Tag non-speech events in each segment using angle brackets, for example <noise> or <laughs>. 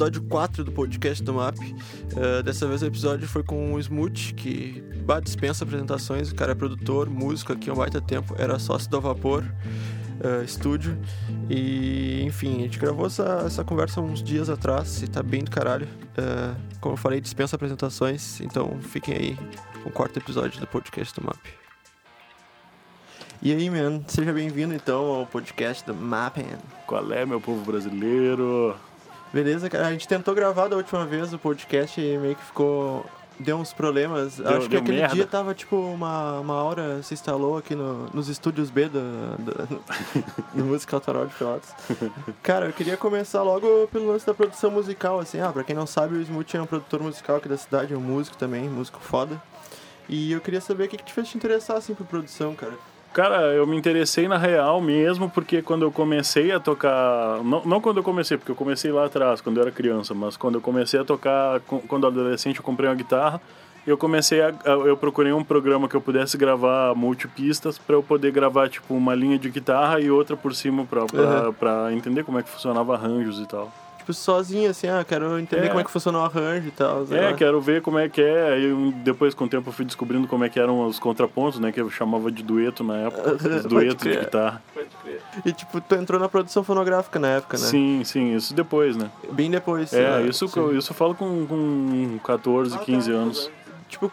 episódio 4 do podcast do MAP. Uh, dessa vez o episódio foi com o Smooth, que bah, dispensa apresentações. O cara é produtor, músico aqui há um baita tempo, era sócio do Vapor uh, Estúdio. E, enfim, a gente gravou essa, essa conversa uns dias atrás e tá bem do caralho. Uh, como eu falei, dispensa apresentações, então fiquem aí com o quarto episódio do podcast do MAP. E aí, man, seja bem-vindo então ao podcast do Mappen. Qual é, meu povo brasileiro? Beleza, cara. A gente tentou gravar da última vez o podcast e meio que ficou. Deu uns problemas. Deu- Acho que aquele merda. dia tava tipo uma, uma hora se instalou aqui no- nos estúdios B do, do, do Música Autoral de Pelotas. Cara, eu queria começar logo pelo lance da produção musical, assim. Ah, pra quem não sabe, o Smooth é um produtor musical aqui da cidade, é um músico também, músico foda. E eu queria saber o que, que te fez te interessar, assim, por produção, cara. Cara, eu me interessei na real mesmo porque quando eu comecei a tocar. Não, não quando eu comecei, porque eu comecei lá atrás, quando eu era criança, mas quando eu comecei a tocar, quando adolescente, eu comprei uma guitarra. E eu comecei a. a- Eu procurei um programa que eu pudesse gravar multipistas para eu poder gravar, tipo, uma linha de guitarra e outra por cima pra, pra, Uhum. pra entender como é que funcionava arranjos e tal. Tipo, sozinho, assim, ah, quero entender É. como é que funciona o arranjo e tal. É, lá. quero ver como é que é. Aí depois, com o tempo, eu fui descobrindo como é que eram os contrapontos, né? Que eu chamava de dueto na época. <laughs> Os duetos de crer. guitarra. E tipo, tu entrou na produção fonográfica na época, né? Sim, sim, isso depois, né? Bem depois. É, né? isso, Sim. eu- isso eu falo com, com 14, 15 anos. Tipo,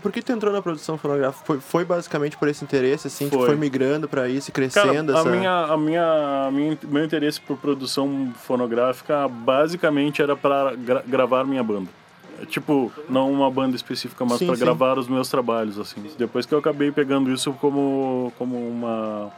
por que tu entrou na produção fonográfica? Foi, foi basicamente por esse interesse, assim, que Foi. foi migrando pra isso e Cara, crescendo a essa... minha, a minha, a minha, meu interesse por produção fonográfica basicamente era para gra- gravar minha banda. Tipo, não uma banda específica, mas para gravar os meus trabalhos, assim. Depois que eu acabei pegando isso como, como uma,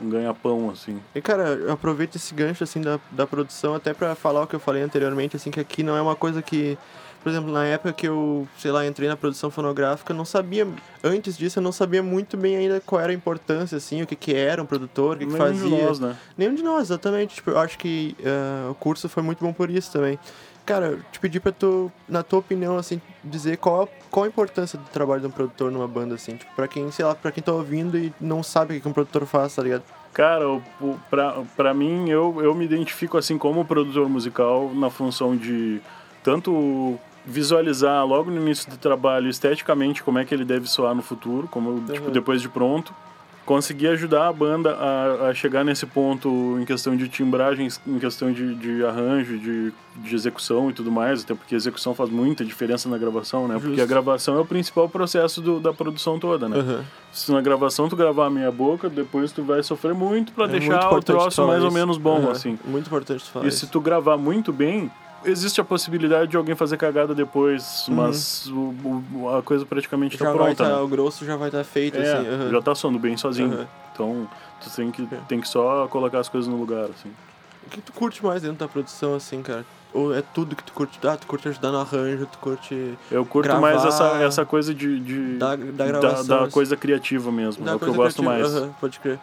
um ganha-pão, assim. E, cara, eu aproveito esse gancho, assim, da, da produção até pra falar o que eu falei anteriormente, assim, que aqui não é uma coisa que... Por exemplo, na época que eu, sei lá, entrei na produção fonográfica, não sabia... Antes disso, eu não sabia muito bem ainda qual era a importância, assim, o que que era um produtor, o que que Nenhum fazia. de nós, né? Nenhum de nós, exatamente. Tipo, eu acho que eh, o curso foi muito bom por isso também. Cara, eu te pedi pra tu, na tua opinião, assim, dizer qual, qual a importância do trabalho de um produtor numa banda, assim. Tipo, pra quem, sei lá, pra quem tá ouvindo e não sabe o que um produtor faz, tá ligado? Cara, pra, pra mim, eu, eu me identifico assim como produtor musical na função de tanto visualizar logo no início do trabalho esteticamente como é que ele deve soar no futuro, como tipo, Uhum. depois de pronto. Conseguir ajudar a banda a, a chegar nesse ponto em questão de timbragens, em questão de, de arranjo, de, de execução e tudo mais, até porque a execução faz muita diferença na gravação, né? Porque Justo. a gravação é o principal processo do- da produção toda, né? Aham. Se na gravação tu gravar a meia boca, depois tu vai sofrer muito pra É muito deixar o importante tu troço mais ou isso. menos bom, Aham. assim. Muito importante tu falar E isso. se tu gravar muito bem, existe a possibilidade de alguém fazer cagada depois, mas o- o- a coisa praticamente Uhum. já tá pronta. tá, né? o grosso já vai estar feito, É, assim. aham. já tá soando bem sozinho. Aham. Então, tu tem que, tem que só colocar as coisas no lugar, assim. O que tu curte mais dentro da produção, assim, cara? Ou é tudo que tu curte? Ah, tu curte ajudar no arranjo, tu curte Eu curto Gravar- mais essa, essa coisa de... de da, da gravação. da, assim. coisa criativa mesmo, Da é o que eu gosto criativa, mais. pode crer.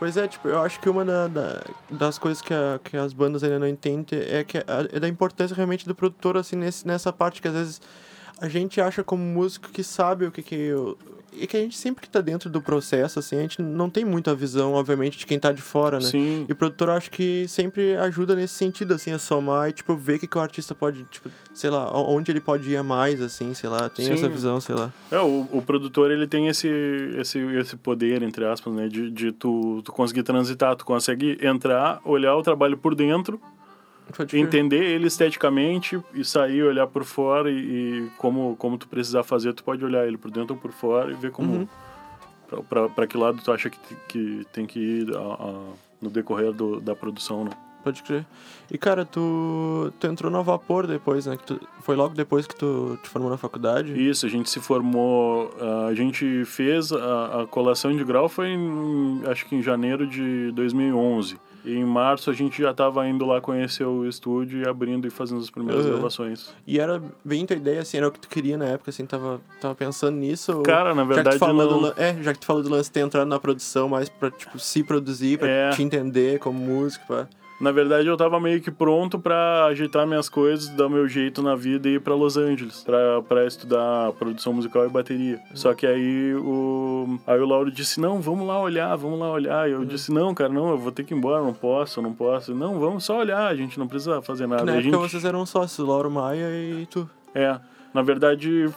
Pois é, tipo, eu acho que uma da, da- das coisas que, a- que as bandas ainda não entendem é, que a- é da importância realmente do produtor, assim, nesse, nessa parte que às vezes a gente acha como músico que sabe o que que... E que a gente sempre que tá dentro do processo, assim, a gente não tem muita visão, obviamente, de quem tá de fora, né? Sim, E o produtor acho que sempre ajuda nesse sentido, assim, a somar e, tipo, ver o que, que o artista pode, tipo, sei lá, onde ele pode ir a mais, assim, sei lá, tem Sim. essa visão, sei lá. É, o, o produtor ele tem esse, esse, esse poder, entre aspas, né? De, de tu, tu conseguir transitar, tu consegue entrar, olhar o trabalho por dentro. Entender ele esteticamente e sair, olhar por fora e, e como, como tu precisar fazer, tu pode olhar ele por dentro ou por fora e ver como... Uhum. Pra que lado tu acha que, que tem que ir a- a- no decorrer do, da produção, né? Pode crer. E, cara, tu, tu entrou no Vapor depois, né? Que tu, foi logo depois que tu te formou na faculdade? Isso, a gente se formou, a gente fez a, a colação de grau foi em, acho que em janeiro de 2011. E em março a gente já estava indo lá conhecer o estúdio e abrindo e fazendo as primeiras Uhum. gravações. E era bem tua ideia, assim, era o que tu queria na época, assim, tava, tava pensando nisso? ou- Cara, na já que, verdade tu falou do, não... lan- é, já que tu falou do lance de ter entrado na produção mais pra, tipo, se produzir, pra É. te entender como músico, pá. Na verdade, eu tava meio que pronto pra ajeitar minhas coisas, dar meu jeito na vida e ir pra Los Angeles, pra, pra estudar produção musical e bateria. Só que aí o, aí o Lauro disse: Não, vamos lá olhar, vamos lá olhar. E eu disse: Não, cara, não, eu vou ter que ir embora, não posso, não posso. Não, vamos só olhar, a gente não precisa fazer nada. Na época gente, vocês eram sócios, Lauro Maia e tu. É, na verdade,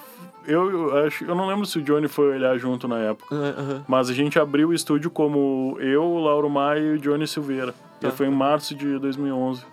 eu, eu acho, eu não lembro se o Johnny foi olhar junto na época. Aham. Mas a gente abriu o estúdio como eu, o Lauro Maia e o Johnny Silveira. Tá. Foi em março de 2011.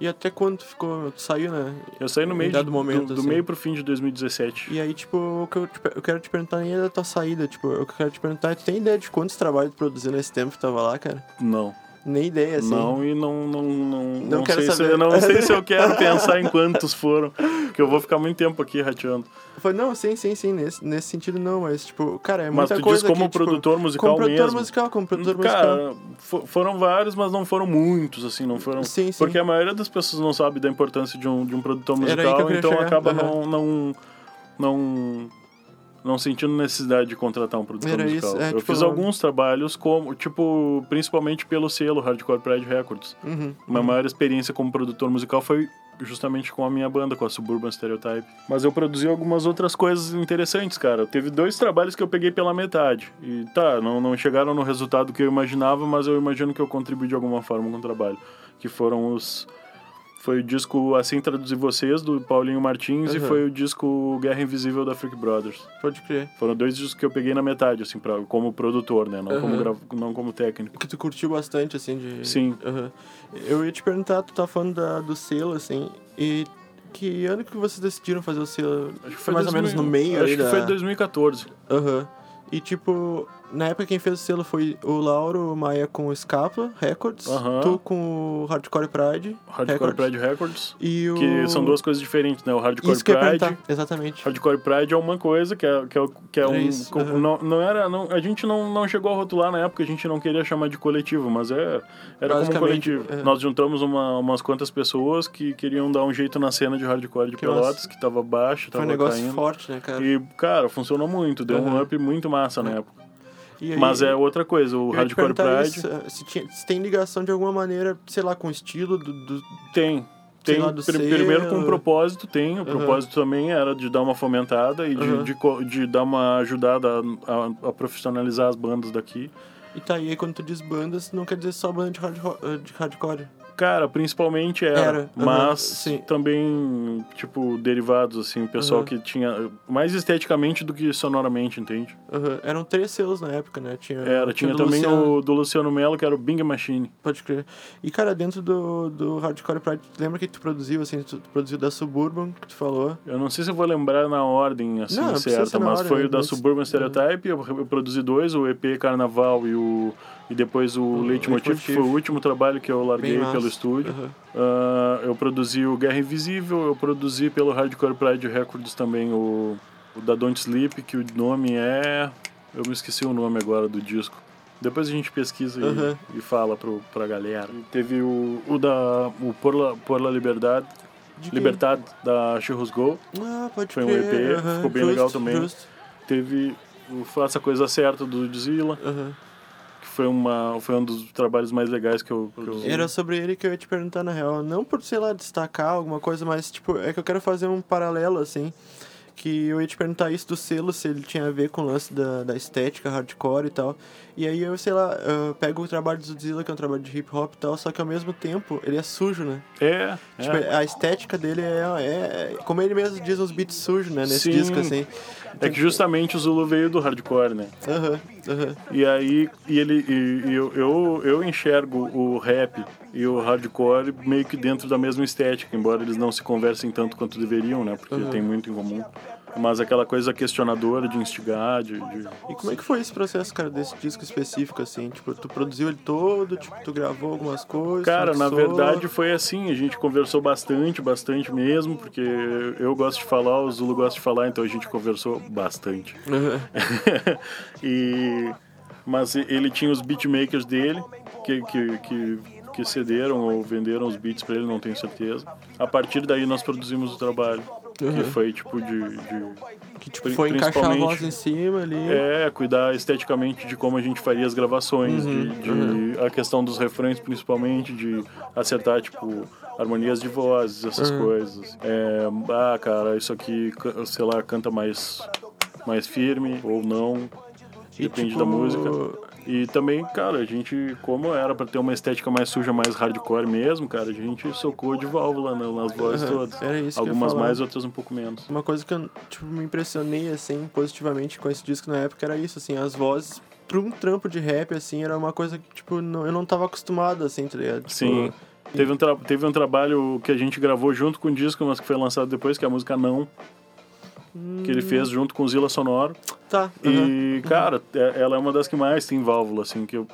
E até quando tu ficou. Tu saiu, né? Eu saí no meio, de, momento, do, do assim. meio pro fim de 2017. E aí, tipo, o que eu, te per- eu quero te perguntar nem é da tua saída, tipo, eu quero te perguntar, tu tem ideia de quantos trabalhos tu produziu nesse tempo que tu tava lá, cara? Não. Nem ideia, assim. Não, e não, não, não, não, quero sei se, saber. eu não sei se eu quero <laughs> pensar em quantos foram. Porque eu vou ficar muito tempo aqui rateando. Falei, não, sim, sim, sim, nesse, nesse sentido não, mas, tipo, cara, é Mas muita tu coisa diz como que, tipo, produtor musical como produtor mesmo. musical, como produtor musical. Cara, fo- foram vários, mas não foram muitos, assim, não foram. Sim, sim. Porque a maioria das pessoas não sabe da importância de um, de um produtor musical, então chegar. acaba Aham. não, não, não, não sentindo necessidade de contratar um produtor Era musical. isso, é, eu tipo- fiz alguns trabalhos, como, tipo, principalmente pelo selo Hardcore Pride Records. Uhum. Minha maior experiência como produtor musical foi justamente com a minha banda, com a Suburban Stereotype. Mas eu produzi algumas outras coisas interessantes, cara. Teve dois trabalhos que eu peguei pela metade. E tá, não, não chegaram no resultado que eu imaginava, mas eu imagino que eu contribuí de alguma forma com o trabalho. Que foram os. Foi o disco Assim Traduzir Vocês, do Paulinho Martins, e Uhum. foi o disco Guerra Invisível da Freak Brothers. Pode crer. Foram dois discos que eu peguei na metade, assim, pra, como produtor, né? Não, como, Uhum. gra- não como técnico. Que tu curtiu bastante, assim, de... Sim. Aham. Eu ia te perguntar, tu tá falando da, do selo, assim, e que ano que vocês decidiram fazer o selo? Acho que foi mais ou menos 2000 no meio Acho que da... foi 2014. Aham. E tipo, na época quem fez o selo foi o Lauro Maia com o Scapa Records, tu com o Hardcore Pride Hardcore Records, Pride Records. e o... Que são duas coisas diferentes, né? O Hardcore Isso que Pride. perguntar, exatamente. Hardcore Pride é uma coisa que é, que é, que é Era um. isso, com- não, não era. Não, a gente não, não chegou a rotular na época, a gente não queria chamar de coletivo, mas é, era como um coletivo. é. Nós juntamos uma, umas quantas pessoas que queriam dar um jeito na cena de hardcore de Que Pelotas, massa. que tava baixo, Foi tava um negócio caindo. forte, né, cara? E, cara, funcionou muito, deu um up muito massa na É. época. Aí, Mas é outra coisa, o Hardcore Pride isso, se, tinha- se tem ligação de alguma maneira, sei lá, com o estilo do... do- Tem. Tem, lá, do pr- primeiro com um propósito, tem. O propósito também era de dar uma fomentada e de, Aham. de, co- de dar uma ajudada a, a- a profissionalizar as bandas daqui. E tá, aí quando tu diz bandas, não quer dizer só banda de, hardco- eh, de hardcore. Cara, principalmente era, Era, mas sim. também, tipo, derivados, assim, pessoal Aham. que tinha mais esteticamente do que sonoramente, entende? Aham. Eram três selos na época, né? Tinha, Era, tinha do também Luciano, o do Luciano Mello, que era o Bing Machine. Pode crer. E, cara, dentro do, do Hardcore Pride, tu lembra que tu produziu, assim, tu produziu da Suburban, que tu falou? Eu não sei se eu vou lembrar na ordem, assim, Não, certa, mas ordem, foi o da Mas- Suburban Stereotype, eu, eu produzi dois, o EP Carnaval e o... E depois o Leitmotiv, que foi o último trabalho que eu larguei massa. Pelo estúdio. Aham. Ah, eu produzi o Guerra Invisível, eu produzi pelo Hardcore Pride Records também o, o da Don't Sleep, que o nome é. Eu me esqueci o nome agora do disco. Depois a gente pesquisa e, Aham. e fala pro, pra galera. E teve o, o da. O Por la, Por la Liberdade? Libertad da Churros Go. Ah, pode Foi um. EP, aham, ficou bem justo, legal também. Justo. Teve o Faça a Coisa Certa do Zilla, Aham. Foi, uma, foi um dos trabalhos mais legais que eu. Que eu Era sobre ele que eu ia te perguntar, na real. Não por, sei lá, destacar alguma coisa, mas, tipo, é que eu quero fazer um paralelo, assim. Que eu ia te perguntar isso do selo, se ele tinha a ver com o lance da, da estética hardcore e tal. E aí eu, sei lá, eu pego o trabalho do Zilla, que é um trabalho de hip hop e tal, só que ao mesmo tempo ele é sujo, né? É, Tipo, é. a estética dele é, é, como ele mesmo diz, uns beats sujos, né? Nesse Sim. disco, assim. É que justamente o Zulu veio do hardcore, né? Aham, aham. E aí, e ele, e, e eu, eu, eu enxergo o rap e o hardcore meio que dentro da mesma estética, embora eles não se conversem tanto quanto deveriam, né? Porque Uhum. tem muito em comum. Mas aquela coisa questionadora de instigar, de... de- E como é que foi esse processo, cara, desse disco específico, assim? Tipo, tu produziu ele todo, tipo, tu gravou algumas coisas? Cara, na mixou? verdade foi assim, a gente conversou bastante, bastante mesmo, porque eu gosto de falar, o Zulu gosta de falar, então a gente conversou bastante. Aham. <laughs> e mas ele tinha os beatmakers dele que, que, que, que cederam ou venderam os beats para ele, não tenho certeza. A partir daí nós produzimos o trabalho. Que Uhum. foi tipo de, de Que tipo, foi encaixar a voz em cima ali. É, cuidar esteticamente de como a gente faria as gravações, Uhum, de, de a questão dos refrões principalmente, de acertar, tipo, harmonias de vozes, essas Uhum. coisas. É, ah, cara, isso aqui, sei lá, canta mais, mais firme ou não, E, depende tipo, da música. E também, cara, a gente, como era pra ter uma estética mais suja, mais hardcore mesmo, cara, a gente socou de válvula né, nas vozes Uhum, todas. Era isso Algumas mais, outras um pouco menos. Uma coisa que eu tipo, me impressionei assim positivamente com esse disco na época era isso, assim, as vozes pra um trampo de rap assim era uma coisa que tipo não- eu não tava acostumado assim, tá ligado? Tipo, Sim. Teve um, teve um trabalho que a gente gravou junto com o disco, mas que foi lançado depois, que é a música Não, que ele fez junto com o Zila Sonoro. Tá. aham. E, cara, é- ela é uma das que mais tem válvula, assim, que eu.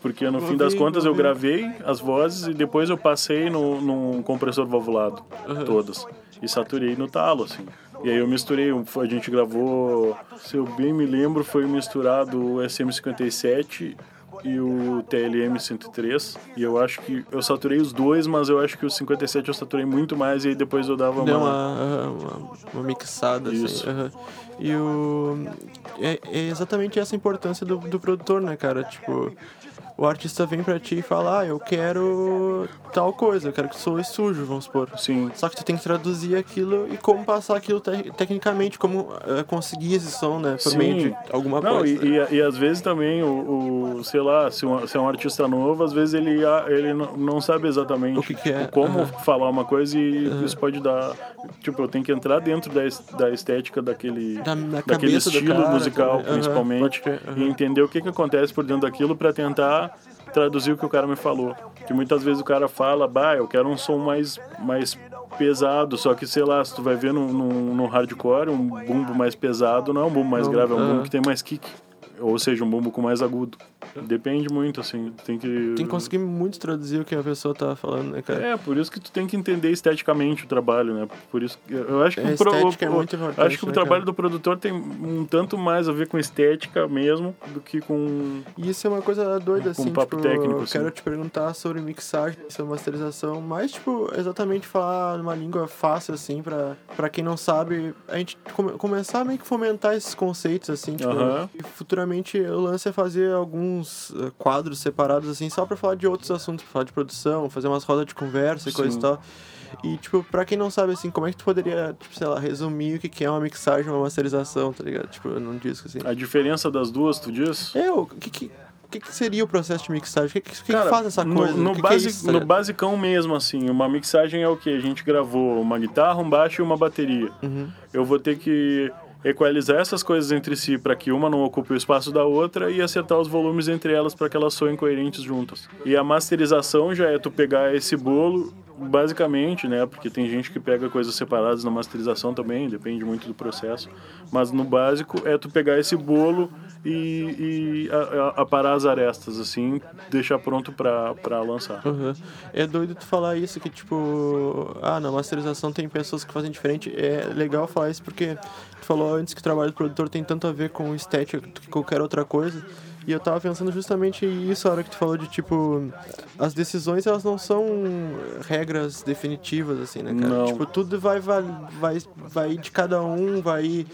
Porque no fim das contas eu gravei as vozes e depois eu passei no, num compressor valvulado, Aham. todas. E saturei no talo, assim. E aí eu misturei, a gente gravou, se eu bem me lembro, foi misturado o SM57 e o TLM 103. E eu acho que eu saturei os dois, mas eu acho que o 57 eu saturei muito mais e aí depois eu dava uma. uma, uma, uma mixada, Isso. assim. aham. E o. É, é exatamente essa a importância do, do produtor, né, cara? Tipo, o artista vem pra ti e fala, ah, eu quero tal coisa, eu quero que soe sujo, vamos supor. Sim. Só que tu tem que traduzir aquilo e como passar aquilo te- tecnicamente, como eh, conseguir esse som, né? Por Sim. meio de alguma Não, coisa. e, e, e às vezes também o, o- sei lá, se, um, se é um artista novo, às vezes ele, a- ele não, sabe exatamente O que que é, como aham. falar uma coisa e isso pode dar. Tipo, eu tenho que entrar dentro da, da estética daquele, Da- na daquele estilo cara musical. Aham, principalmente, e entender o que, que acontece por dentro daquilo para tentar traduzir o que o cara me falou. Que muitas vezes o cara fala, bah, eu quero um som mais, mais pesado, só que sei lá, se tu vai ver no, no, hardcore, um bumbo mais pesado não é um bumbo mais Não, grave, é um bumbo aham. que tem mais kick. Ou seja, um bumbo com mais agudo. Depende muito, assim. Tem que. Tem que conseguir muito traduzir o que a pessoa tá falando, né, cara? É, por isso que tu tem que entender esteticamente o trabalho, né? Por isso que eu acho que É, o, pro- é muito importante, acho que o né, trabalho cara? do produtor tem um tanto mais a ver com estética mesmo do que com E isso é uma coisa doida, Com assim, papo tipo, técnico, eu assim. quero te perguntar sobre mixagem, sobre masterização, mas, tipo, exatamente falar numa língua fácil, assim, pra, pra quem não sabe, a gente come- começar a meio que fomentar esses conceitos, assim, tipo, Aham. e futuramente o lance é fazer alguns eh, quadros separados, assim, só pra falar de outros assuntos, pra falar de produção, fazer umas rodas de conversa e coisa e tal. E, tipo, pra quem não sabe, assim, como é que tu poderia, tipo, sei lá, resumir o que é uma mixagem, uma masterização, tá ligado? Tipo, num disco, assim. a diferença das duas, tu diz? É, o que que, o que que seria o processo de mixagem? O que que, que faz essa no- coisa? No, o que é isso, tá no basicão mesmo, assim, uma mixagem é o que? A gente gravou uma guitarra, um baixo e uma bateria. Uhum. Eu vou ter que equalizar essas coisas entre si para que uma não ocupe o espaço da outra e acertar os volumes entre elas para que elas soem coerentes juntas. E a masterização já é tu pegar esse bolo basicamente, né, porque tem gente que pega coisas separadas na masterização também, depende muito do processo, mas no básico é tu pegar esse bolo e, e aparar as arestas assim, deixar pronto para lançar. Uhum. É doido tu falar isso, que tipo, ah, na masterização tem pessoas que fazem diferente. É legal falar isso porque falou antes que o trabalho do produtor tem tanto a ver com estética que qualquer outra coisa. E eu tava pensando justamente isso a hora que tu falou de tipo, as decisões elas não são regras definitivas, assim, né, cara? Não. Tipo, tudo vai, vai, vai, vai de cada um, vai.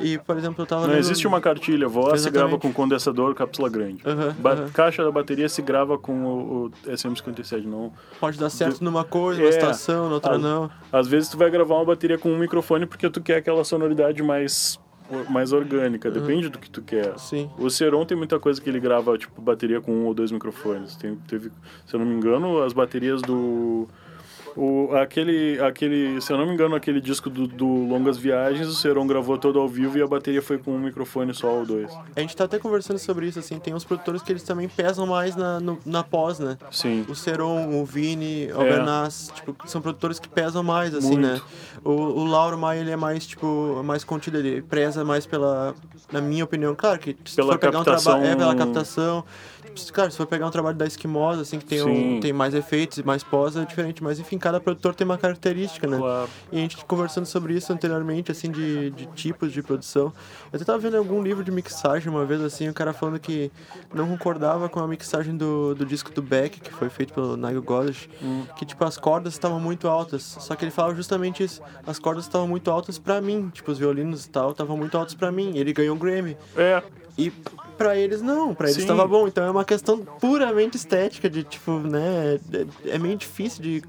E, por exemplo, eu tava Não lendo- existe uma cartilha, voz se grava com condensador, cápsula grande. Ba- aham. Caixa da bateria se grava com o, o SM57, não. Pode dar certo numa coisa, numa É, situação, na outra a- não. Às vezes tu vai gravar uma bateria com um microfone porque tu quer aquela sonoridade mais mais orgânica, depende do que tu quer. Sim. O Seron tem muita coisa que ele grava, tipo, bateria com um ou dois microfones. Tem, teve, se eu não me engano, as baterias do. O, aquele, aquele, se eu não me engano, aquele disco do, do Longas Viagens, o Seron gravou todo ao vivo e a bateria foi com um microfone só ou dois. A gente tá até conversando sobre isso, assim, tem uns produtores que eles também pesam mais na, no- na pós, né? Sim. O Seron, o Vini, o Bernaz, tipo, são produtores que pesam mais, assim, Muito. né? O, o Lauro Maia, ele é mais, tipo, mais contido, ele preza mais pela, na minha opinião, claro que se Pela for pegar um captação- trabalho, é, pela captação, Tipo, claro, se for pegar um trabalho da Esquimosa, assim, que tem, um, tem mais efeitos e mais pós, é diferente, mas enfim, cada produtor tem uma característica, né? Claro. E a gente conversando sobre isso anteriormente, assim, de, de tipos de produção. Eu até tava vendo algum livro de mixagem uma vez, assim, o cara falando que não concordava com a mixagem do, do disco do Beck, que foi feito pelo Nigel Godrich, que, tipo, as cordas estavam muito altas. Só que ele falava justamente isso. As cordas estavam muito altas pra mim, tipo, os violinos e tal, estavam muito altos pra mim. Ele ganhou um Grammy. É, E pra eles não, pra eles estava bom. Então é uma questão puramente estética, de tipo, né? É, é meio difícil de.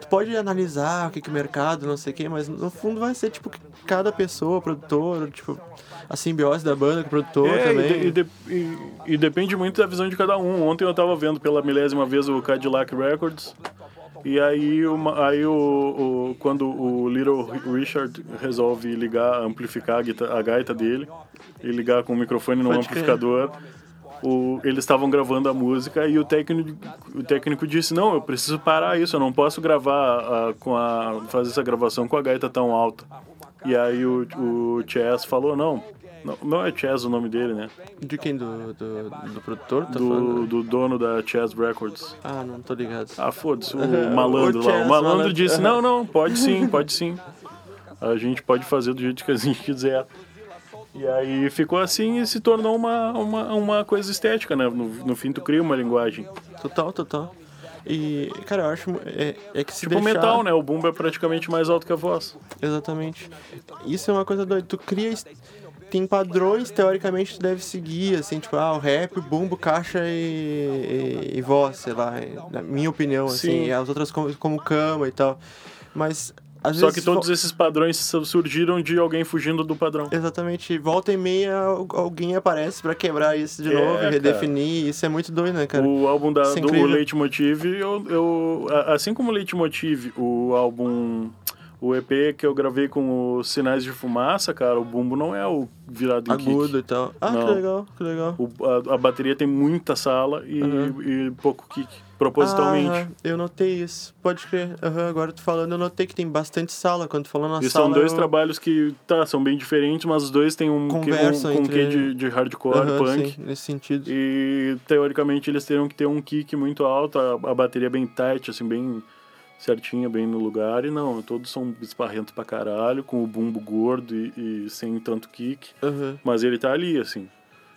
Tu pode analisar o que, que o mercado, não sei o que, mas no fundo vai ser tipo que cada pessoa, produtor, tipo, a simbiose da banda com o produtor É, também. e, de- e de- e- e depende muito da visão de cada um. Ontem eu tava vendo pela milésima vez o Cadillac Records. E aí, uma, aí o, o- quando o Little Richard resolve ligar, amplificar a, a gaita dele e ligar com o microfone no Pode crer. amplificador, o- eles estavam gravando a música e o técnico, o técnico disse: Não, eu preciso parar isso, eu não posso gravar ah, com a, fazer essa gravação com a gaita tão alta. E aí o, o Chess falou: Não, não, não é Chess o nome dele, né? De quem? Do, do, do produtor? Tá do, do dono da Chess Records. Ah, não tô ligado. Ah, foda-se, o <laughs> malandro o lá. O malandro disse. Não, não, <laughs> pode sim, pode sim. A gente pode fazer do jeito que a gente quiser. E aí ficou assim e se tornou uma, uma, uma coisa estética, né? No, no fim, tu cria uma linguagem. Total, total. E, cara, eu acho. É, é que se Tipo deixar... metal, né? O bumbo é praticamente mais alto que a voz. Exatamente. Isso é uma coisa doida. Tu cria. Tem padrões, teoricamente, tu deve seguir, assim, tipo, ah, o rap, o bumbo, caixa e, e, e voz, sei lá, na minha opinião, assim, Sim. e as outras como, como cama e tal. Mas, às Só vezes. que todos esses padrões surgiram de alguém fugindo do padrão. Exatamente, volta e meia al- alguém aparece pra quebrar isso de É, novo, cara. e redefinir, isso é muito doido, né, cara? O álbum da, é do. Leitmotiv, eu, eu, assim como o Leitmotiv, o álbum, o EP que eu gravei com os Sinais de Fumaça, cara, o bumbo não é o virado em Agudo kick. e tal. Ah, Não. que legal, que legal. O, a, a bateria tem muita sala e, Uhum. e pouco kick, propositalmente. Ah, eu notei isso. Pode crer. Aham, agora tu falando, eu notei que tem bastante sala. Quando tu falou na E sala. são dois eu... trabalhos que, tá, são bem diferentes, mas os dois têm um, que, um, um entre- de, de hardcore, Aham, punk. sim, nesse sentido. E teoricamente eles teriam que ter um kick muito alto, a, a bateria bem tight, assim, bem certinha, bem no lugar. E não, todos são esparrentos pra caralho, com o bumbo gordo e, e sem tanto kick. Aham. Mas ele tá ali, assim.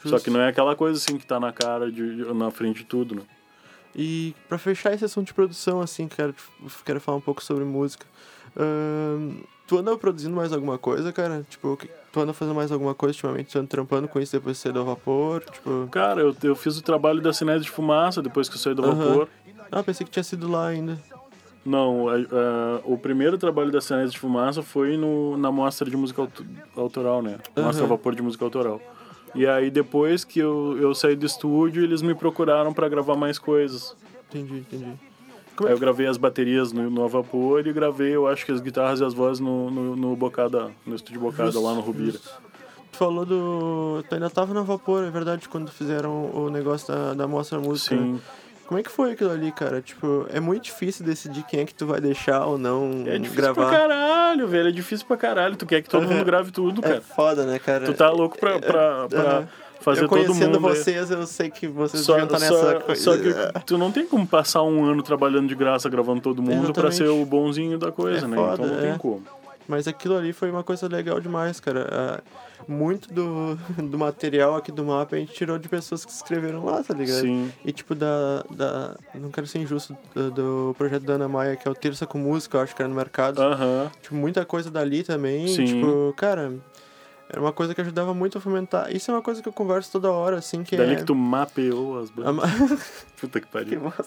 Só Justo. que não é aquela coisa assim que tá na cara, de, na frente de tudo, né? E pra fechar esse assunto de produção, assim, quero, quero falar um pouco sobre música. Ahn, tu anda produzindo mais alguma coisa, cara? Tipo, que- tu anda fazendo mais alguma coisa ultimamente? Tu anda trampando com isso depois de sair do vapor? Tipo. Cara, eu, eu fiz o trabalho da Sinés de Fumaça depois que eu saí do vapor. Ah, pensei que tinha sido lá ainda. Não, a- a- o primeiro trabalho da Sinés de Fumaça foi no, na mostra de música auto- autoral, né? Mostra Aham. Vapor de Música Autoral. E aí depois que eu, eu saí do estúdio, eles me procuraram pra gravar mais coisas. Entendi, entendi. Aí eu gravei as baterias no, no Vapor e gravei, eu acho que as guitarras e as vozes no, no, no Bocada, no estúdio Bocada lá no Rubira. Tu falou do. Tu ainda tava no vapor, é verdade, quando fizeram o negócio da, da mostra música. né? Como é que foi aquilo ali, cara? Tipo, é muito difícil decidir quem é que tu vai deixar ou não É difícil gravar. pra caralho, velho. É difícil pra caralho. Tu quer que todo Aham. mundo grave tudo, É cara. foda, né, cara? Tu tá louco pra, pra, pra Aham. fazer eu todo mundo. é. vocês, eu sei que vocês Só, deviam nessa só, coisa. só que tu não tem como passar um ano trabalhando de graça, gravando todo mundo pra Exatamente. ser o bonzinho da coisa, É né? foda, então não é. tem como. Mas aquilo ali foi uma coisa legal demais, cara. Ah, muito do, do material aqui do mapa a gente tirou de pessoas que escreveram lá, tá ligado? Sim. E tipo, da, da. Não quero ser injusto, do, do projeto da Ana Maia, que é o Terça com Música, eu acho que era no mercado. Aham. Tipo, muita coisa dali também. Sim. Tipo, cara, era uma coisa que ajudava muito a fomentar. Isso é uma coisa que eu converso toda hora, assim, que Dali é. que tu mapeou as bandas. ma- <laughs> Puta que que pariu. bosta.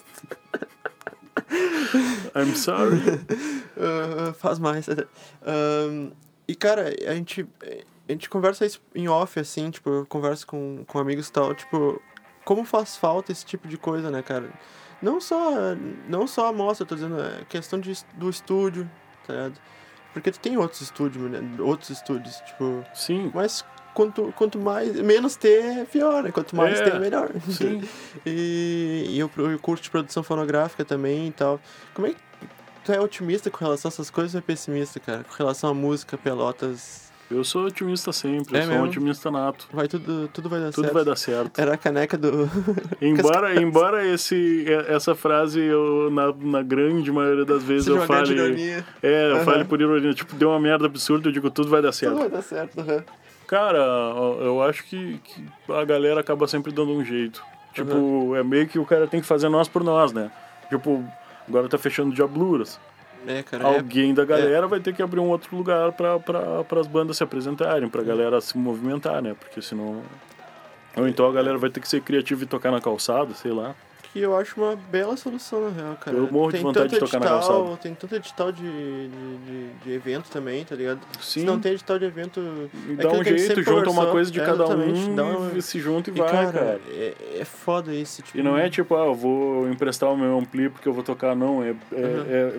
I'm sorry. Ah, <laughs> faz mais. Ahn, e, cara, a gente, a gente conversa isso em off, assim, tipo, eu converso com, com amigos e tal, tipo, como faz falta esse tipo de coisa, né, cara? Não só, não só a mostra, tô dizendo, é questão de, do estúdio, tá ligado? Porque tu tem outros estúdios, né? Outros estúdios, tipo... Sim. Mas quanto, quanto mais... Menos ter pior, né? Quanto mais É, ter, melhor. Sim. <laughs> E, e eu, eu curto de produção fonográfica também e tal. Como é que tu é otimista com relação a essas coisas ou é pessimista, cara? Com relação à música, Pelotas, Eu sou otimista sempre, É eu sou um mesmo? otimista nato. Vai tudo, tudo vai dar Tudo certo. vai dar certo. Era a caneca do. <laughs> Embora, <laughs> embora esse, e- essa frase, eu, na, na grande maioria das vezes, Se eu fale. ironia. É, eu Aham. fale por ironia. Tipo, deu uma merda absurda, eu digo, tudo vai dar Tudo certo. vai dar certo. aham. Cara, eu acho que, que a galera acaba sempre dando um jeito. Tipo, é meio que o cara tem que fazer nós por nós, né? Tipo, agora tá fechando Diabluras. É, cara. é- Alguém da galera vai ter que abrir um outro lugar pra, pra, pras bandas se apresentarem, pra galera se movimentar, né? Porque senão. Ou então a galera vai ter que ser criativa e tocar na calçada, sei lá. Que eu acho uma bela solução, na real, cara. Eu morro de tem vontade tanto de tocar na edital, calçada. Tem tanto edital de, de, de, de evento também, tá ligado? Sim. Se não tem edital de evento. E é dá um jeito, junta uma coisa de É, cada um dá uma- se junta e, E, vai, cara, cara. É, é foda isso, tipo. E não é tipo, ah, eu vou emprestar o meu ampli porque eu vou tocar, não. É, é, Uhum. é,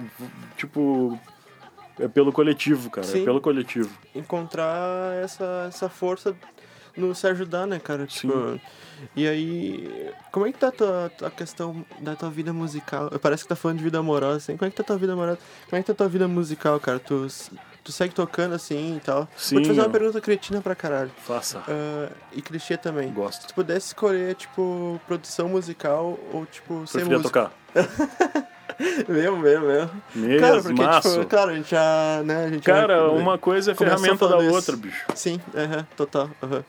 tipo. É pelo coletivo, cara. Sim. É pelo coletivo. encontrar essa, essa força no se ajudar, né, cara? Tipo, e aí, como é que tá a tua, a questão da tua vida musical? Parece que tá falando de vida amorosa, assim. Como é que tá a tua vida amorosa? Como é que tá a tua vida musical, cara? Tu, tu segue tocando assim e tal? Sim, Vou te fazer uma pergunta cretina pra caralho. Faça. Ah, e clichê também. Se Gosto. tu pudesse escolher, tipo, produção musical ou, tipo, ser Preferia músico. tocar. <laughs> Mesmo, mesmo, mesmo. Mesmo, Cara, porque, maço. tipo, claro, a gente já, né, a gente já- Cara, uma coisa é ferramenta da falando outra, isso. bicho. Sim, aham, total, aham.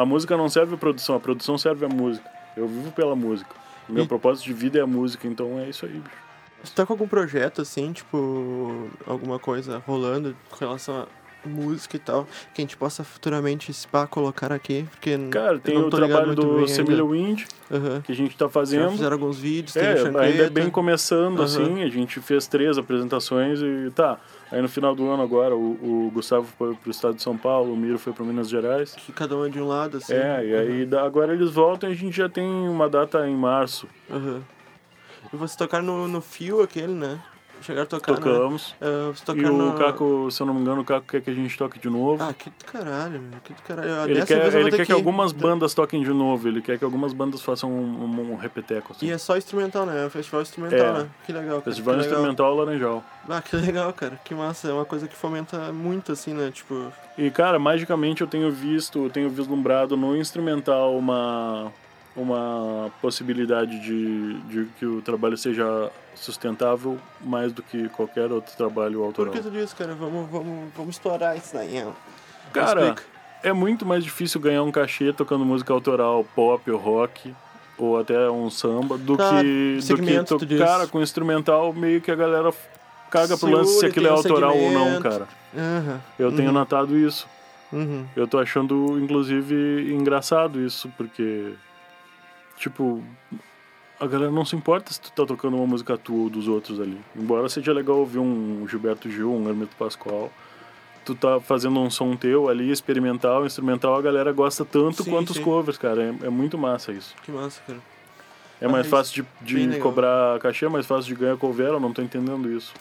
A música não serve a produção, a produção serve a música. Eu vivo pela música. O meu E- propósito de vida é a música, então é isso aí, bicho. Tu tá com algum projeto, assim, tipo, alguma coisa rolando com relação a música e tal, que a gente possa futuramente se pá, colocar aqui, porque Cara, tem o trabalho do Semilha. Wind, Aham. que a gente tá Já fazendo. fizeram alguns vídeos, tem É, ainda é bem começando, Aham. assim, a gente fez três apresentações e tá. Aí no final do ano agora, o, o Gustavo foi pro estado de São Paulo, o Miro foi para Minas Gerais. Que cada um é de um lado, assim. É, e aí da- agora eles voltam e a gente já tem uma data em março. Aham. E vocês tocaram no, no fio aquele, né? Chegaram a tocar, né? Tocamos. Ah, vocês E o. Caco, se eu não me engano, o Caco quer que a gente toque de novo. Ah, que do caralho, meu. Que do caralho. ele quer, ele quer que algumas bandas toquem de novo, ele quer que algumas bandas façam um, um, um repeteco. Assim. E é só instrumental, né? É um festival instrumental, É. né? Que legal, cara. Festival que legal. Instrumental Laranjal. Ah, que legal, cara. Que massa. É uma coisa que fomenta muito, assim, né? Tipo... E cara, magicamente eu tenho visto, eu tenho vislumbrado no instrumental uma uma possibilidade de, de que o trabalho seja sustentável mais do que qualquer outro trabalho Por autoral. que tu diz, cara? Vamos, vamos, vamos explorar isso daí. Cara, é muito mais difícil ganhar um cachê tocando música autoral pop ou rock ou até um samba do Claro, que do que tu cara com instrumental meio que a galera caga pro lance se aquilo é autoral ou não, cara. Aham. Eu tenho Uhum. notado isso. Uhum. Eu tô achando, inclusive, engraçado isso, porque, tipo, a galera não se importa se tu tá tocando uma música tua ou dos outros ali. Embora seja legal ouvir um Gilberto Gil, um Hermeto Pascoal, tu tá fazendo um som teu ali, experimental, instrumental, a galera gosta tanto Sim, quanto sim. os covers, cara. É, é muito massa isso. Que massa, cara. É Ah, mais fácil de, de cobrar cachê, é mais fácil de ganhar cover, eu não tô entendendo isso.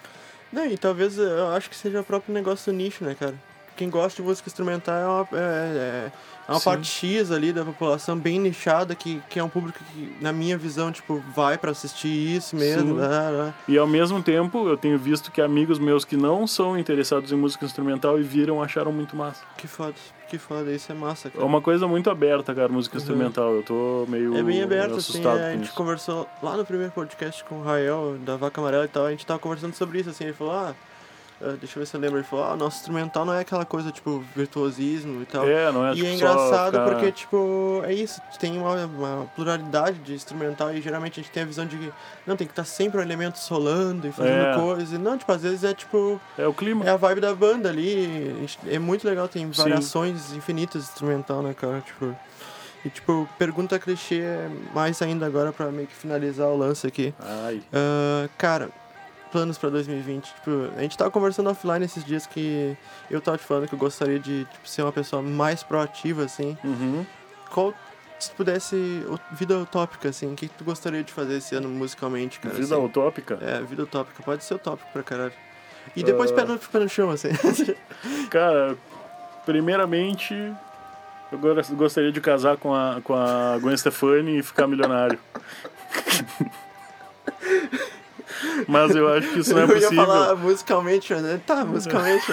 Não, e talvez eu acho que seja o próprio negócio do nicho, né, cara? Quem gosta de música instrumental é uma, é, é- é uma parte X ali da população bem nichada, que, que é um público que, na minha visão, tipo, vai pra assistir isso mesmo. Né, né. E ao mesmo tempo, eu tenho visto que amigos meus que não são interessados em música instrumental e viram acharam muito massa. Que foda, que foda, isso é massa, É cara. uma coisa muito aberta, cara, música Uhum. instrumental. Eu tô meio É bem aberto, assim, é, a gente isso. conversou lá no primeiro podcast com o Rael, da Vaca Amarela e tal, a gente tava conversando sobre isso, assim, ele falou, ah, deixa eu ver se eu lembro, ele falou, ah, nosso instrumental não é aquela coisa, tipo, virtuosismo e tal. É, não é E tipo é engraçado ficar- porque, tipo, é isso, tem uma, uma pluralidade de instrumental e geralmente a gente tem a visão de que não, tem que estar sempre um elemento solando e fazendo É. coisa. E não, tipo, às vezes é tipo, É o clima. é a vibe da banda ali. É muito legal, tem Sim. variações infinitas de instrumental, né, cara? Tipo. E tipo, pergunta clichê é mais ainda agora pra meio que finalizar o lance aqui. Ai. Ah, cara, planos pra 2020. Tipo, a gente tava conversando offline esses dias que eu tava te falando que eu gostaria de tipo, ser uma pessoa mais proativa, assim. Uhum. Qual, se pudesse, vida utópica, assim, o que tu gostaria de fazer esse ano musicalmente, cara? Vida assim? utópica. É, vida utópica, pode ser utópico pra caralho. E depois Ah. pé, no, pé no chão, assim. <laughs> Cara, primeiramente, eu gostaria de casar com a, com a Gwen Stefani e ficar milionário. <laughs> Mas eu acho que isso não é eu possível. ia falar musicalmente, né? Tá, musicalmente.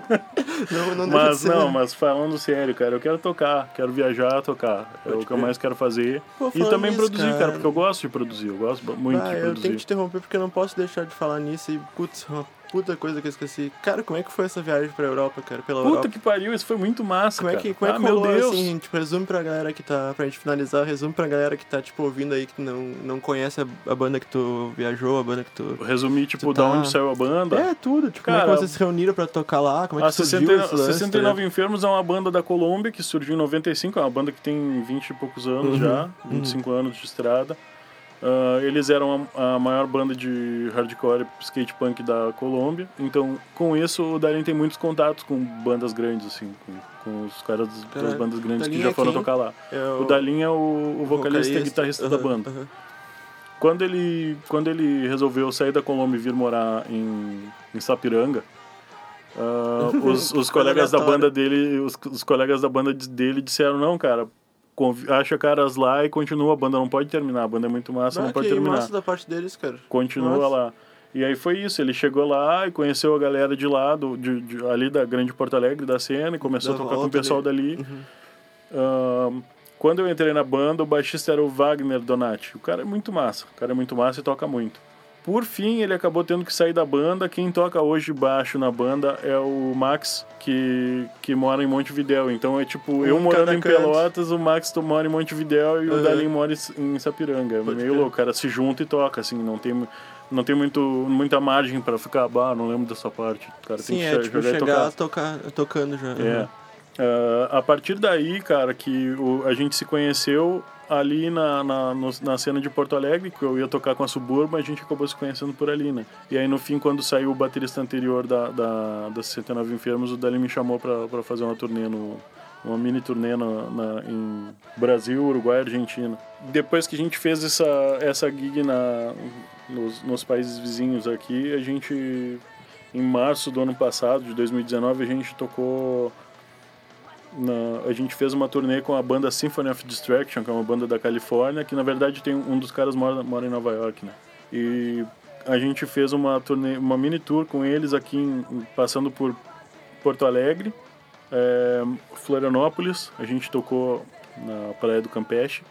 <laughs> não, não Mas ser, não, né? mas falando sério, cara, eu quero tocar, quero viajar, tocar. É o que eu mais quero fazer. Pô, e também nisso, produzir, cara. cara. porque eu gosto de produzir, eu gosto muito Ah, de eu produzir. tenho que te interromper porque eu não posso deixar de falar nisso e, putz, puta coisa que eu esqueci. Cara, como é que foi essa viagem pra Europa, cara? Pela Puta Europa? que pariu, isso foi muito massa, Como é cara. que, como é ah, que meu rolou, Deus. assim, tipo, resume pra galera que tá, pra gente finalizar, resume pra galera que tá, tipo, ouvindo aí, que não, não conhece a, a banda que tu viajou, a banda que tu... Resumir, tipo, Tu da tá- onde saiu a banda. É, tudo, tipo, como é Cara, que vocês se reuniram pra tocar lá, como é que surgiu 60, esse lance, tá 69 Enfermos é uma banda da Colômbia que surgiu em 95, é uma banda que tem 20 e poucos anos Uhum, já, 25 anos de estrada. Ah, eles eram a, a maior banda de hardcore skate punk da Colômbia, então com isso o Darin tem muitos contatos com bandas grandes, assim, com, com os caras das Caralho, bandas grandes que já é foram quem? tocar lá. É O Dalin é o, o vocalista e guitarrista da Aham, banda. aham. Quando ele, quando ele resolveu sair da Colômbia e vir morar em, em Sapiranga, ah, <laughs> os, os colegas da banda dele, os, os colegas da banda de- dele disseram não, cara, acha caras lá e continua, a banda não pode terminar, a banda é muito massa, Ah, não pode que terminar. massa da parte deles, cara. Continua Massa. lá. E aí foi isso, ele chegou lá e conheceu a galera de lá, do, de, de- ali da Grande Porto Alegre, da cena, e começou Da a tocar com o pessoal ali. dali. Ahn, quando eu entrei na banda, o baixista era o Wagner Donati. O cara é muito massa, o cara é muito massa e toca muito. Por fim, ele acabou tendo que sair da banda. Quem toca hoje baixo na banda é o Max, que, que mora em Montevidéu. Então é tipo, Um eu morando em canto. Pelotas, o Max mora em Montevidéu e o Uhum. Dalin mora em Sapiranga. É Pode meio louco, o cara se junta e toca, assim, não tem, não tem muito, muita margem pra ficar, bah, não lembro dessa parte. O cara Sim, tem que é, tipo, jogar e chegar tocar. tocar, tocando já. É. Uhum. Ah, a partir daí, cara, que o- a gente se conheceu ali na, na, na cena de Porto Alegre, que eu ia tocar com a Suburba, a gente acabou se conhecendo por ali, né? E aí, no fim, quando saiu o baterista anterior da, da, da 69 Enfermos, o Dali me chamou pra fazer uma turnê no, uma mini turnê na, na- em Brasil, Uruguai Argentina. Depois que a gente fez essa, essa gig na, nos, nos países vizinhos aqui, a gente, em março do ano passado, de 2019, a gente tocou. Na- a gente fez uma turnê com a banda Symphony of Distraction, que é uma banda da Califórnia, que na verdade tem um dos caras mora, mora em Nova York, né? E a gente fez uma turnê, uma mini tour com eles aqui, em- passando por Porto Alegre, é, Florianópolis, a gente tocou na Praia do Campeche,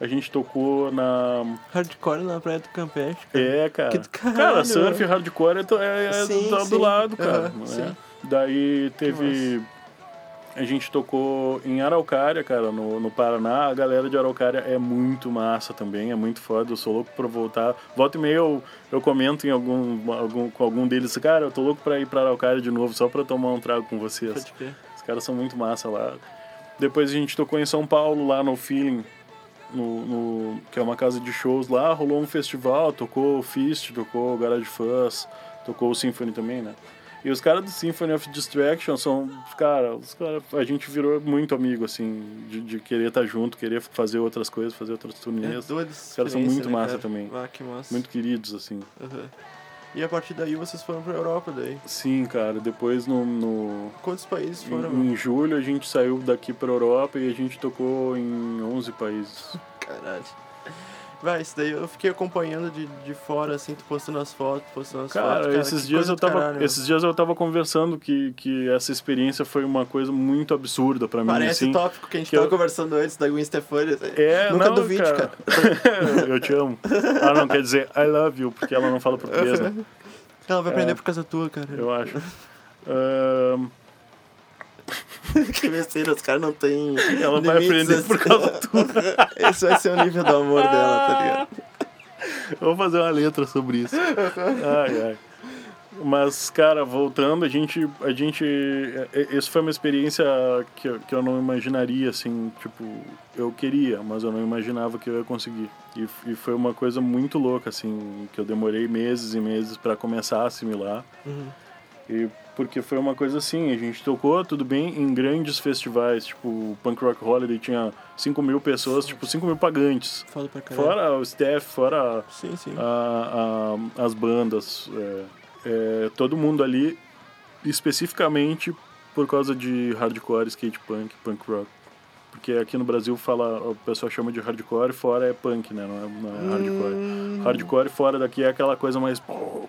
a gente tocou na. Hardcore na Praia do Campeche, cara. É, cara. Que do caralho, cara, surf e hardcore é, é, é Sim, do, do sim. lado, cara. Sim. Daí teve. A gente tocou em Araucária, cara, no, no Paraná. A galera de Araucária é muito massa também, é muito foda. Eu sou louco pra voltar. Volta e meia eu, eu comento em algum, algum, com algum deles, cara, eu tô louco pra ir pra Araucária de novo, só pra tomar um trago com vocês. Os caras são muito massa lá. Depois a gente tocou em São Paulo, lá no Feeling, no, no- que é uma casa de shows lá. Rolou um festival, tocou o Fist, tocou o Garage Fuzz, tocou o Symphony também, né? E os caras do Symphony of Distraction são, cara, os cara, a gente virou muito amigo, assim, de, de querer estar junto, querer fazer outras coisas, fazer outras É, turnês. doido Os caras são muito massa também. Ah, que massa. Muito queridos, assim. Aham. E a partir daí vocês foram pra Europa daí. Sim, cara, depois no- no, Quantos países foram? Em, em julho a gente saiu daqui pra Europa e a gente tocou em 11 países. Caralho. Vai, isso daí eu fiquei acompanhando de, de fora, assim, tu postando as fotos, postando as Cara, fotos. esses que dias eu tava, caralho, esses dias eu tava conversando que, que essa experiência foi uma coisa muito absurda pra mim, Parece assim. tópico que a gente que tava eu- conversando antes da Gwen Stefani. assim. É, Nunca não, duvide, cara. <laughs> eu te amo. Ah, não, quer dizer I love you, porque ela não fala <laughs> português, né? Ela vai aprender É. por causa tua, cara. Eu acho. <laughs> Ahn, <laughs> que besteira, os caras não têm. ela vai aprender assim. por causa tua. <laughs> Esse vai ser o nível do amor dela, tá ligado? Vou fazer uma letra sobre isso. Ai, ai. Mas, cara, voltando, a gente. A gente. Isso foi uma experiência que, eu- que eu não imaginaria, assim, tipo, eu queria, mas eu não imaginava que eu ia conseguir. E, e foi uma coisa muito louca, assim, que eu demorei meses e meses para começar a assimilar. Uhum. E porque foi uma coisa assim, a gente tocou, tudo bem, em grandes festivais, tipo, o Punk Rock Holiday tinha 5 mil pessoas, tipo, 5 mil pagantes. Foda pra caralho. Fora o staff, fora Sim, sim. a- a- as bandas, é, é, todo mundo ali, especificamente por causa de hardcore, skate punk, punk rock. Porque aqui no Brasil fala, o pessoal chama de hardcore, fora é punk, né? Não é, não é hardcore. Hum. Hardcore fora daqui é aquela coisa mais,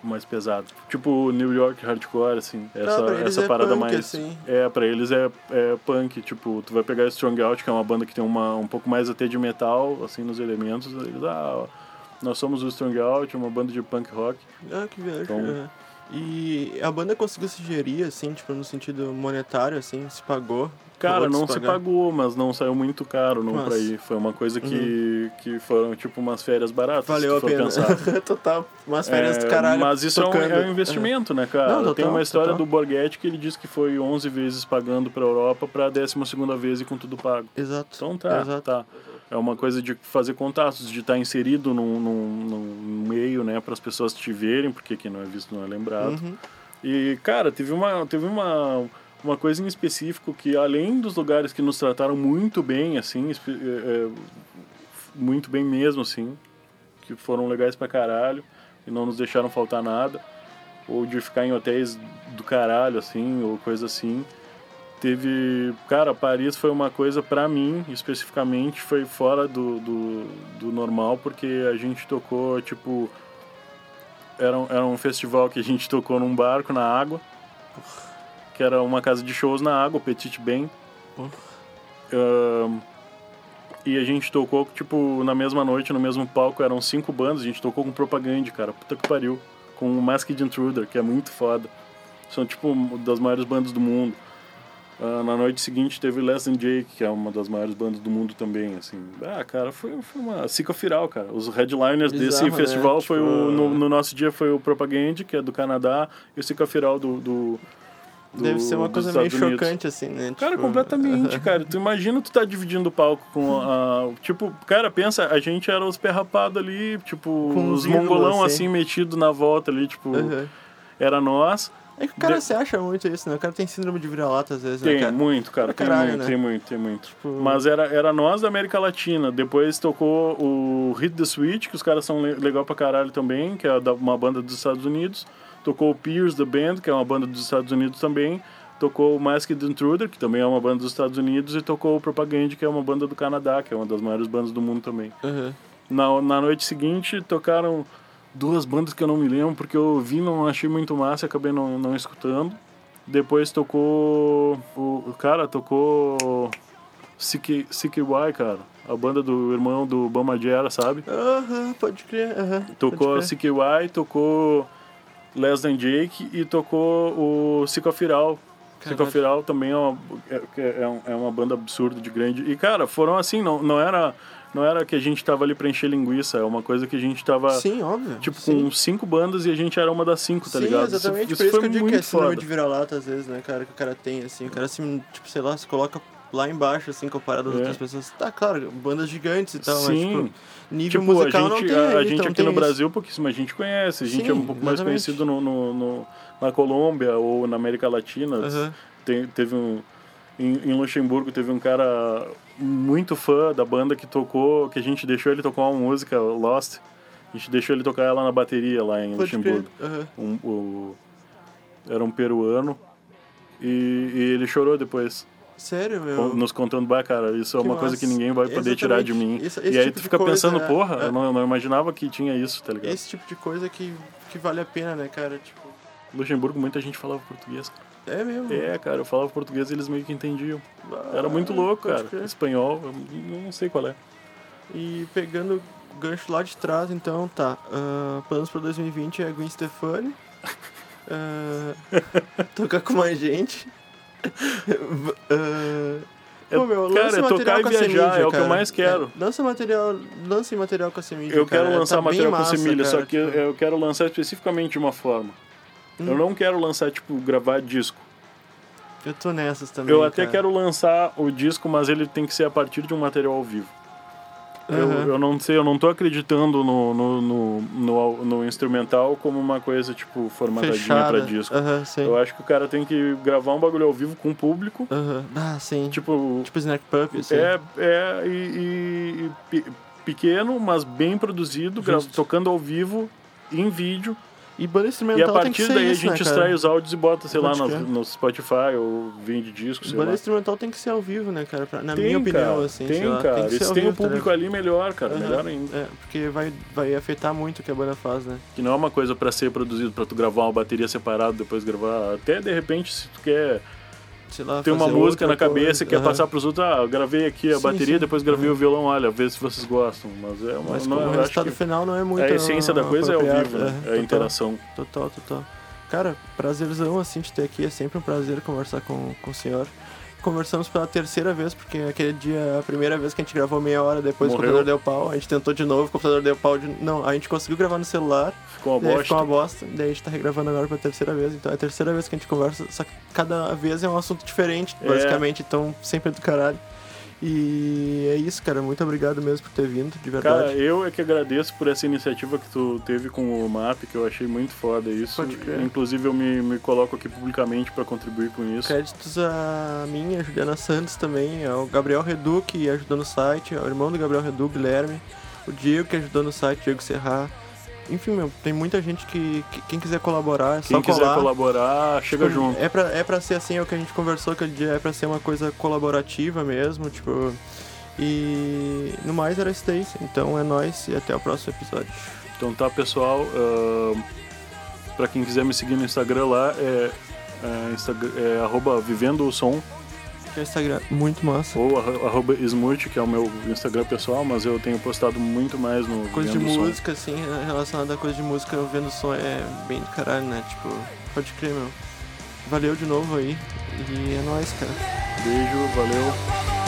mais pesada. Tipo New York hardcore, assim. Essa, eles essa é parada punk, mais. assim. É, pra eles é, é punk. Tipo, tu vai pegar Strong Out, que é uma banda que tem uma, um pouco mais até de metal, assim, nos elementos. Eles, ah, nós somos o Strong Out, uma banda de punk rock. Ah, que viagem. Então- aham. E a banda conseguiu se gerir, assim, tipo, no sentido monetário, assim, se pagou? Cara, não se pagar? pagou, mas não saiu muito caro não Mas- pra ir. Foi uma coisa que, que foram tipo umas férias baratas. Valeu a se pena. pensar. <laughs> total. Umas férias do É, caralho. Mas isso é um, é um investimento, né, cara? Não, total, Tem uma história total. do Borghetti que ele disse que foi 11 vezes pagando pra Europa pra 12 segunda vez e com tudo pago. Exato. Então tá, Exato. tá. É uma coisa de fazer contatos, de estar inserido num, num, num meio, né, para as pessoas te verem, porque quem não é visto não é lembrado. Uhum. E, cara, teve uma, teve uma, uma coisa em específico que, além dos lugares que nos trataram muito bem, assim, é, é, muito bem mesmo, assim, que foram legais pra caralho e não nos deixaram faltar nada, ou de ficar em hotéis do caralho, assim, ou coisa assim. Teve. Cara, Paris foi uma coisa, pra mim, especificamente, foi fora do, do, do normal, porque a gente tocou, tipo. Era um, era um festival que a gente tocou num barco na água, que era uma casa de shows na água, Petit Ben. Ahn, e a gente tocou, tipo, na mesma noite, no mesmo palco, eram cinco bandas, a gente tocou com Propaganda, cara, puta que pariu. Com o Masked Intruder, que é muito foda. São, tipo, das maiores bandas do mundo. Ah, na noite seguinte teve Less Than Jake, que é uma das maiores bandas do mundo também, assim. Ah, cara, foi, foi uma psicofiral, cara. Os headliners Bizarro, desse né? festival foi Tipo, o... No, no nosso dia foi o Propaganda, que é do Canadá, e o psicofiral do... do do- Deve ser uma coisa meio Estados Unidos. chocante, assim, né? Cara, Tipo, completamente, <laughs> cara. Tu imagina tu tá dividindo o palco com a. Tipo, cara, pensa, a gente era os perrapados ali, tipo, Com os mongolão assim. assim, metido na volta ali, tipo, aham. era nós. É que o cara De- se acha muito isso, né? O cara tem síndrome de vira-lata às vezes, né, Tem cara? muito, cara, tem caralho, muito, né? tem muito, tem muito. Tipo- Mas era, era nós da América Latina. Depois tocou o Hit the Switch, que os caras são le- legal pra caralho também, que é uma banda dos Estados Unidos. Tocou o Pierce The Band, que é uma banda dos Estados Unidos também. Tocou o Masked Intruder, que também é uma banda dos Estados Unidos. E tocou o Propaganda, que é uma banda do Canadá, que é uma das maiores bandas do mundo também. Aham. Na, na noite seguinte tocaram duas bandas que eu não me lembro, porque eu vi não achei muito massa e acabei não, não escutando. Depois tocou. O, o cara tocou. CK- CKY, cara. A banda do irmão do Bama Jera, sabe? Aham, pode crer. aham, Tocou. CKY, tocou Less Than Jake e tocou o Psicofiral. Caralho. Psicofiral também é uma, é, é, é uma banda absurda de grande. E, cara, foram assim, não, não era. Não era que a gente tava ali pra encher linguiça, é uma coisa que a gente tava, Sim, óbvio. tipo, sim. com cinco bandas e a gente era uma das cinco, tá Sim, ligado? exatamente. Isso, por isso foi que eu digo que é foda. de vira-lata às vezes, né, cara? Que o cara tem, assim. O cara, se, tipo, sei lá, se coloca lá embaixo, assim, comparado às É. outras pessoas. Tá, claro, bandas gigantes e tal, Sim. mas, tipo, nível Tipo, a musical não gente, tem a, a gente então aqui no isso. Brasil, pouquíssima gente conhece. A gente é um Sim, pouco mais exatamente. conhecido no, no- no- na Colômbia ou na América Latina. Tem- teve um. Em, em Luxemburgo teve um cara muito fã da banda que tocou, que a gente deixou ele tocar uma música, Lost. A gente deixou ele tocar ela na bateria lá em Pode. Luxemburgo. aham. Um, era um peruano. E, e ele chorou depois, Sério, meu? nos contando, bah, cara, isso é Que uma coisa que ninguém vai poder tirar de mim. Exatamente. Esse- esse e aí tipo tu fica coisa, pensando, é- porra, é. eu não, não imaginava que tinha isso, tá ligado? Esse tipo de coisa que, que vale a pena, né, cara? Tipo, Luxemburgo, muita gente falava português, cara. É mesmo. É, cara, eu falava português e eles meio que entendiam. Ah, Era muito louco, cara. crer. Espanhol, eu não sei qual é. E pegando o gancho lá de trás, então, tá. ah, planos pra 2020 é Gwen Stefani. ah, <laughs> tocar com mais gente. Ah, É- pô, meu, cara, é tocar e a viajar, é o que eu mais quero. É, lança material, lance material com a Semídia, Eu cara. quero lançar tá material massa, com semilha, cara, só que tipo, eu quero lançar especificamente de uma forma. Eu Hum. não quero lançar, tipo, gravar disco. Eu tô nessas também, Eu até cara. quero lançar o disco, mas ele tem que ser a partir de um material ao vivo. Eu, Aham. eu não sei, eu não tô acreditando no, no, no, no, no instrumental como uma coisa, tipo, formatadinha pra disco. Sim. Eu acho que o cara tem que gravar um bagulho ao vivo com o público. Aham. Ah, sim. Tipo, Tipo Snack Pup, assim. é, é e, e- e pe- pequeno, mas bem produzido, gra- tocando ao vivo, em vídeo. E banda E instrumental a tem que partir ser daí isso, a gente né, extrai os áudios e bota, sei lá, no, no Spotify ou vende disco, sei Banda lá. instrumental tem que ser ao vivo, né, cara? Pra- na Tem, minha opinião, cara, assim. tem, lá, cara. Tem que E ser se tem um vivo, tá público ligado? ali, melhor, cara. Aham. Melhor ainda. É, porque vai, vai afetar muito o que a banda faz, né? Que não é uma coisa pra ser produzido, pra tu gravar uma bateria separada, depois gravar. Até de repente, se tu quer Sei lá, ter uma música na cabeça coisa. quer Aham. passar pros outros, ah, eu gravei aqui a Sim, bateria, sim. depois gravei Uhum. o violão, olha, vê se vocês gostam. Mas é uma. Mas não, o resultado que final não é muito. a essência da coisa é ao vivo, né? É a total, interação. Total, total. Cara, prazerzão assim de ter aqui. É sempre um prazer conversar com, com o senhor. Conversamos pela terceira vez, porque aquele dia, a primeira vez que a gente gravou meia hora depois Morreu. o computador deu pau. A gente tentou de novo, o computador deu pau. De... Não, a gente conseguiu gravar no celular. Ficou uma bosta. ficou uma bosta. Daí a gente tá regravando agora pela terceira vez. Então é a terceira vez que a gente conversa. Só que cada vez é um assunto diferente, É. basicamente. Então sempre é do caralho. E é isso, cara. Muito obrigado mesmo por ter vindo, de verdade. Cara, eu é que agradeço por essa iniciativa que tu teve com o MAP, que eu achei muito foda isso. Pode crer. Inclusive eu me, me coloco aqui publicamente pra contribuir com isso. Créditos a mim, a Juliana Santos também, ao Gabriel Redu, que ajudou no site, ao irmão do Gabriel Redu, Guilherme, o Diego, que ajudou no site, Diego Serra. Enfim, meu, tem muita gente que, que- quem quiser colaborar, é Quem só quiser colar. colaborar, chega Tipo, junto. É pra, é pra ser assim, é o que a gente conversou aquele dia, é pra ser uma coisa colaborativa mesmo, tipo. E no mais era isso daí. Então é nóis e até o próximo episódio. Então tá, pessoal. ahn, pra quem quiser me seguir no Instagram lá, é, é, Instagram, é arroba Vivendo o Som Que é o Instagram muito massa. ou arro- arroba Smurt, que é o meu Instagram pessoal, mas eu tenho postado muito mais no Coisa de o Som. música, assim, relacionada a coisa de música, eu vendo som é bem do caralho, né? Tipo, pode crer, meu. Valeu de novo aí. E é nóis, cara. Beijo, valeu.